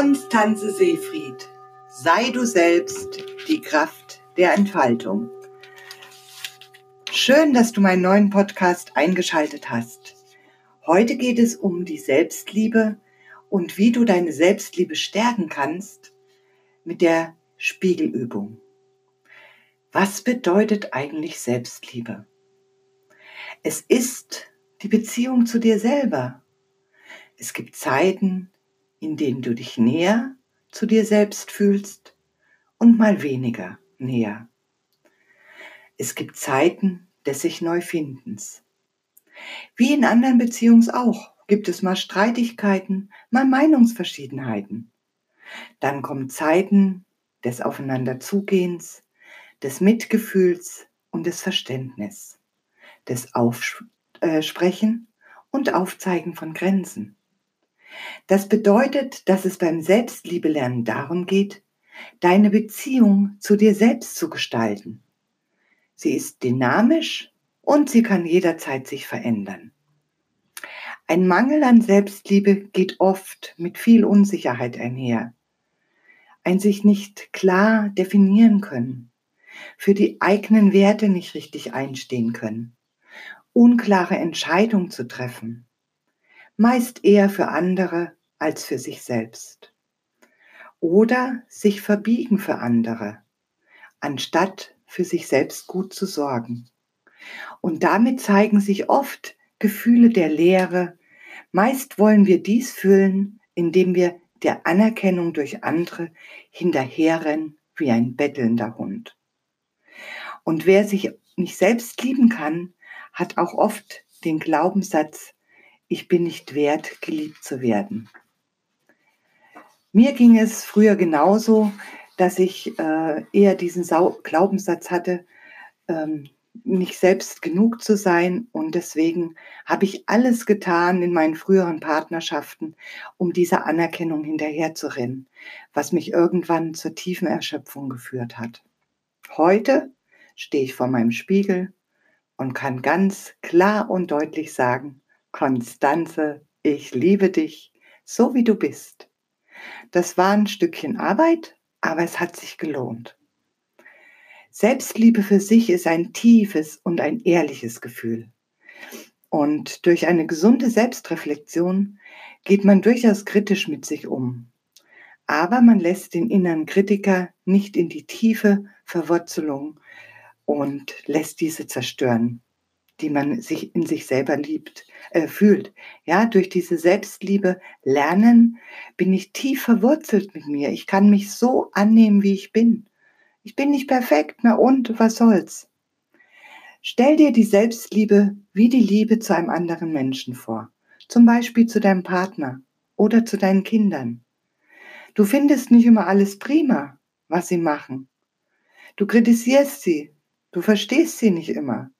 Konstanze Seefried. Sei du selbst die Kraft der Entfaltung. Schön, dass du meinen neuen Podcast eingeschaltet hast. Heute geht es um die Selbstliebe und wie du deine Selbstliebe stärken kannst mit der Spiegelübung. Was bedeutet eigentlich Selbstliebe? Es ist die Beziehung zu dir selber. Es gibt Zeiten, in denen du dich näher zu dir selbst fühlst und mal weniger näher. Es gibt Zeiten des sich Neufindens. Wie in anderen Beziehungen auch gibt es mal Streitigkeiten, mal Meinungsverschiedenheiten. Dann kommen Zeiten des Aufeinanderzugehens, des Mitgefühls und des Verständnisses, des Aufsprechen und Aufzeigen von Grenzen. Das bedeutet, dass es beim Selbstliebelernen darum geht, deine Beziehung zu dir selbst zu gestalten. Sie ist dynamisch und sie kann jederzeit sich verändern. Ein Mangel an Selbstliebe geht oft mit viel Unsicherheit einher. Ein sich nicht klar definieren können, für die eigenen Werte nicht richtig einstehen können, unklare Entscheidungen zu treffen, meist eher für andere als für sich selbst. Oder sich verbiegen für andere, anstatt für sich selbst gut zu sorgen. Und damit zeigen sich oft Gefühle der Leere. Meist wollen wir dies füllen, indem wir der Anerkennung durch andere hinterherrennen wie ein bettelnder Hund. Und wer sich nicht selbst lieben kann, hat auch oft den Glaubenssatz, ich bin nicht wert, geliebt zu werden. Mir ging es früher genauso, dass ich äh, eher diesen Sau Glaubenssatz hatte, ähm, nicht selbst genug zu sein. Und deswegen habe ich alles getan in meinen früheren Partnerschaften, um dieser Anerkennung hinterherzurennen, was mich irgendwann zur tiefen Erschöpfung geführt hat. Heute stehe ich vor meinem Spiegel und kann ganz klar und deutlich sagen, Konstanze, ich liebe dich, so wie du bist. Das war ein Stückchen Arbeit, aber es hat sich gelohnt. Selbstliebe für sich ist ein tiefes und ein ehrliches Gefühl. Und durch eine gesunde Selbstreflexion geht man durchaus kritisch mit sich um. Aber man lässt den inneren Kritiker nicht in die tiefe Verwurzelung und lässt diese zerstören die man sich in sich selber liebt, äh, fühlt. Ja, durch diese Selbstliebe lernen bin ich tief verwurzelt mit mir. Ich kann mich so annehmen, wie ich bin. Ich bin nicht perfekt, na und was soll's? Stell dir die Selbstliebe wie die Liebe zu einem anderen Menschen vor. Zum Beispiel zu deinem Partner oder zu deinen Kindern. Du findest nicht immer alles prima, was sie machen. Du kritisierst sie. Du verstehst sie nicht immer.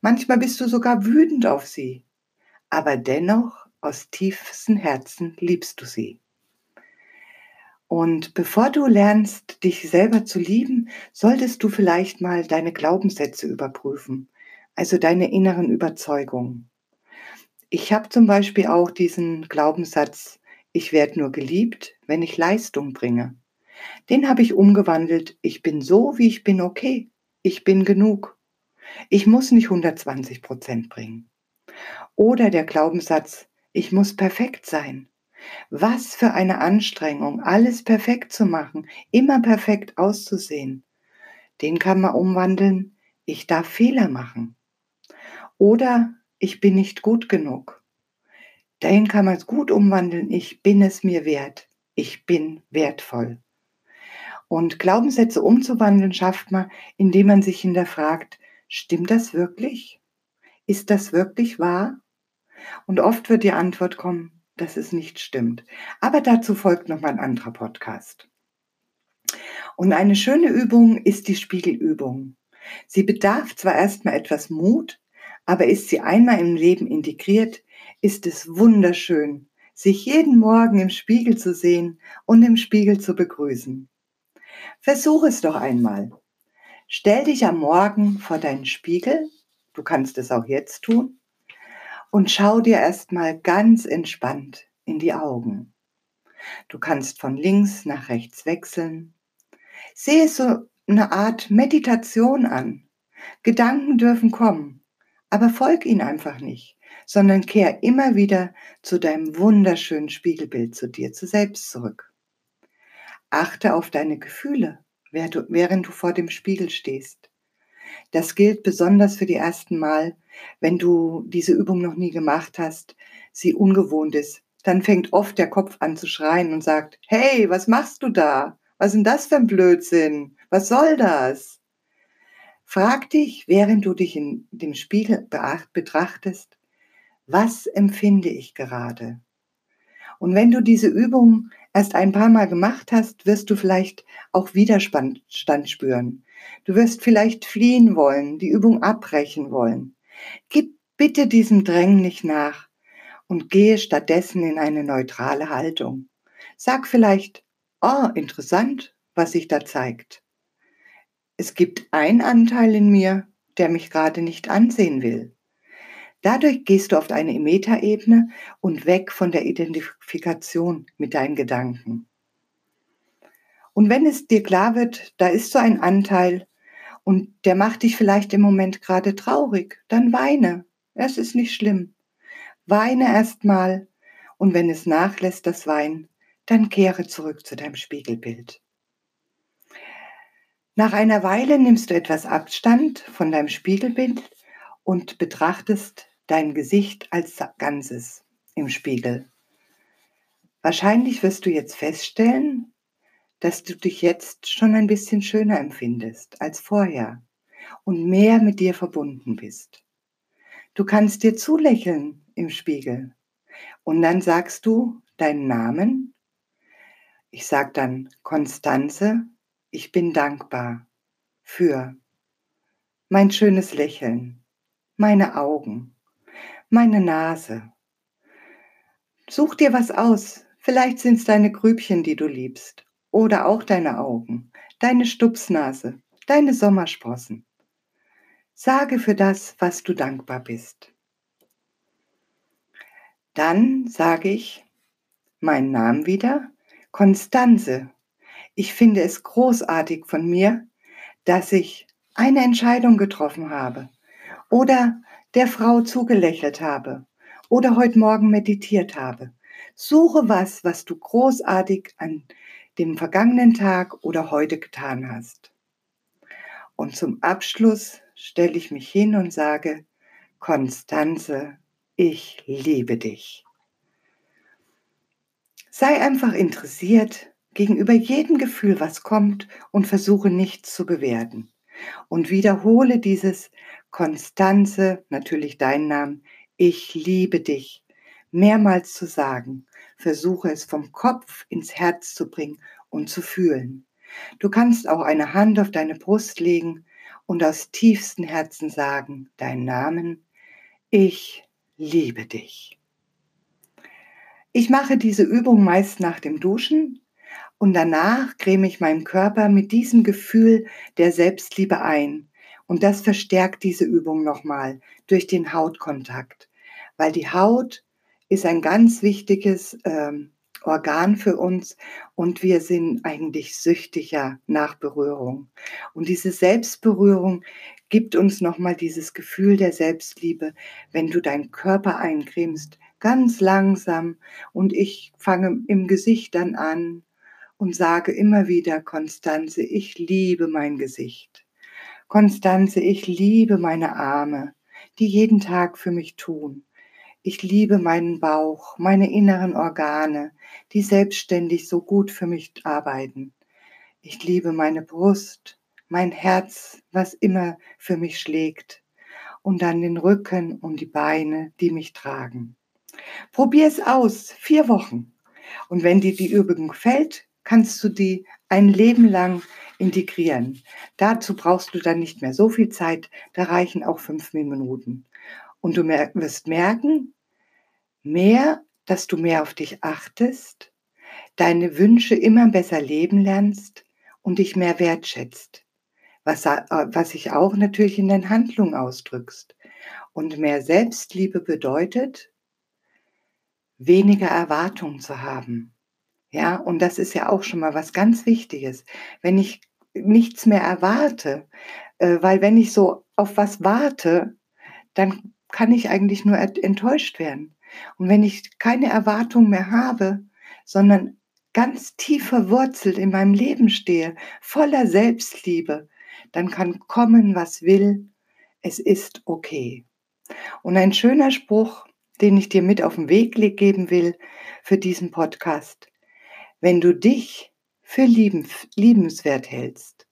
Manchmal bist du sogar wütend auf sie, aber dennoch aus tiefstem Herzen liebst du sie. Und bevor du lernst, dich selber zu lieben, solltest du vielleicht mal deine Glaubenssätze überprüfen, also deine inneren Überzeugungen. Ich habe zum Beispiel auch diesen Glaubenssatz, ich werde nur geliebt, wenn ich Leistung bringe. Den habe ich umgewandelt, ich bin so, wie ich bin, okay, ich bin genug. Ich muss nicht 120 Prozent bringen. Oder der Glaubenssatz, ich muss perfekt sein. Was für eine Anstrengung, alles perfekt zu machen, immer perfekt auszusehen. Den kann man umwandeln, ich darf Fehler machen. Oder ich bin nicht gut genug. Den kann man es gut umwandeln, ich bin es mir wert. Ich bin wertvoll. Und Glaubenssätze umzuwandeln schafft man, indem man sich hinterfragt, stimmt das wirklich? Ist das wirklich wahr? Und oft wird die Antwort kommen, dass es nicht stimmt. Aber dazu folgt noch mal ein anderer Podcast. Und eine schöne Übung ist die Spiegelübung. Sie bedarf zwar erstmal etwas Mut, aber ist sie einmal im Leben integriert, ist es wunderschön, sich jeden Morgen im Spiegel zu sehen und im Spiegel zu begrüßen. Versuch es doch einmal. Stell dich am Morgen vor deinen Spiegel, du kannst es auch jetzt tun, und schau dir erstmal ganz entspannt in die Augen. Du kannst von links nach rechts wechseln. Sehe so eine Art Meditation an. Gedanken dürfen kommen, aber folg ihnen einfach nicht, sondern kehr immer wieder zu deinem wunderschönen Spiegelbild, zu dir, zu selbst zurück. Achte auf deine Gefühle, während du vor dem Spiegel stehst. Das gilt besonders für die ersten Mal, wenn du diese Übung noch nie gemacht hast, sie ungewohnt ist. Dann fängt oft der Kopf an zu schreien und sagt, hey, was machst du da? Was ist denn das für ein Blödsinn? Was soll das? Frag dich, während du dich in dem Spiegel betrachtest, was empfinde ich gerade? Und wenn du diese Übung erst ein paar Mal gemacht hast, wirst du vielleicht auch Widerstand spüren. Du wirst vielleicht fliehen wollen, die Übung abbrechen wollen. Gib bitte diesem Drängen nicht nach und gehe stattdessen in eine neutrale Haltung. Sag vielleicht, oh, interessant, was sich da zeigt. Es gibt einen Anteil in mir, der mich gerade nicht ansehen will. Dadurch gehst du auf eine Metaebene und weg von der Identifikation mit deinen Gedanken. Und wenn es dir klar wird, da ist so ein Anteil und der macht dich vielleicht im Moment gerade traurig, dann weine. Es ist nicht schlimm. Weine erstmal und wenn es nachlässt, das Wein, dann kehre zurück zu deinem Spiegelbild. Nach einer Weile nimmst du etwas Abstand von deinem Spiegelbild und betrachtest dein Gesicht als Ganzes im Spiegel. Wahrscheinlich wirst du jetzt feststellen, dass du dich jetzt schon ein bisschen schöner empfindest als vorher und mehr mit dir verbunden bist. Du kannst dir zulächeln im Spiegel und dann sagst du deinen Namen. Ich sag dann Konstanze ich bin dankbar für mein schönes Lächeln, meine Augen, meine Nase. Such dir was aus. Vielleicht sind es deine Grübchen, die du liebst. Oder auch deine Augen, deine Stupsnase, deine Sommersprossen. Sage für das, was du dankbar bist. Dann sage ich meinen Namen wieder, Konstanze ich finde es großartig von mir, dass ich eine Entscheidung getroffen habe oder der Frau zugelächelt habe oder heute Morgen meditiert habe. Suche was, was du großartig an dem vergangenen Tag oder heute getan hast. Und zum Abschluss stelle ich mich hin und sage, Konstanze, ich liebe dich. Sei einfach interessiert, gegenüber jedem Gefühl, was kommt und versuche nichts zu bewerten. Und wiederhole dieses Konstanze, natürlich deinen Namen, ich liebe dich, mehrmals zu sagen. Versuche es vom Kopf ins Herz zu bringen und zu fühlen. Du kannst auch eine Hand auf deine Brust legen und aus tiefstem Herzen sagen, deinen Namen, ich liebe dich. Ich mache diese Übung meist nach dem Duschen und danach creme ich meinen Körper mit diesem Gefühl der Selbstliebe ein. Und das verstärkt diese Übung nochmal durch den Hautkontakt. Weil die Haut ist ein ganz wichtiges ähm, Organ für uns und wir sind eigentlich süchtiger nach Berührung. Und diese Selbstberührung gibt uns nochmal dieses Gefühl der Selbstliebe, wenn du deinen Körper eincremst, ganz langsam und ich fange im Gesicht dann an und sage immer wieder, Konstanze, ich liebe mein Gesicht. Konstanze, ich liebe meine Arme, die jeden Tag für mich tun. Ich liebe meinen Bauch, meine inneren Organe, die selbstständig so gut für mich arbeiten. Ich liebe meine Brust, mein Herz, was immer für mich schlägt. Und dann den Rücken und die Beine, die mich tragen. Probier es aus, vier Wochen. Und wenn dir die Übung gefällt, kannst du die ein Leben lang integrieren. Dazu brauchst du dann nicht mehr so viel Zeit, da reichen auch fünf Minuten. Und du wirst merken, mehr, dass du mehr auf dich achtest, deine Wünsche immer besser leben lernst und dich mehr wertschätzt, was, äh, was sich auch natürlich in den Handlungen ausdrückst. Und mehr Selbstliebe bedeutet, weniger Erwartungen zu haben, Ja, und das ist ja auch schon mal was ganz Wichtiges. Wenn ich nichts mehr erwarte, äh, weil wenn ich so auf was warte, dann kann ich eigentlich nur enttäuscht werden. Und wenn ich keine Erwartung mehr habe, sondern ganz tief verwurzelt in meinem Leben stehe, voller Selbstliebe, dann kann kommen, was will. Es ist okay. Und ein schöner Spruch, den ich dir mit auf den Weg geben will für diesen Podcast. Wenn du dich für liebenswert hältst,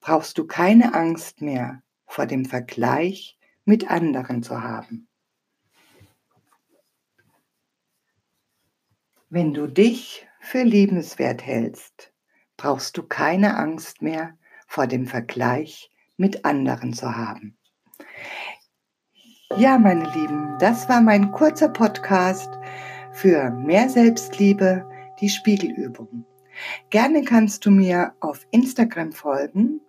brauchst du keine Angst mehr vor dem Vergleich mit anderen zu haben. Wenn du dich für liebenswert hältst, brauchst du keine Angst mehr vor dem Vergleich mit anderen zu haben. Ja, meine Lieben, das war mein kurzer Podcast für mehr Selbstliebe, die Spiegelübung. Gerne kannst du mir auf Instagram folgen,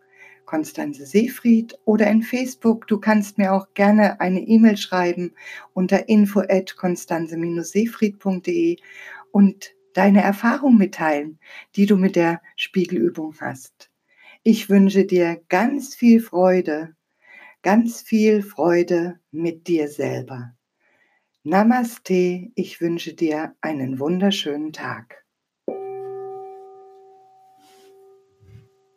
Konstanze Seefried, oder in Facebook. Du kannst mir auch gerne eine E-Mail schreiben unter info at konstanze-seefried.de und deine Erfahrung mitteilen, die du mit der Spiegelübung hast. Ich wünsche dir ganz viel Freude, ganz viel Freude mit dir selber. Namaste, ich wünsche dir einen wunderschönen Tag.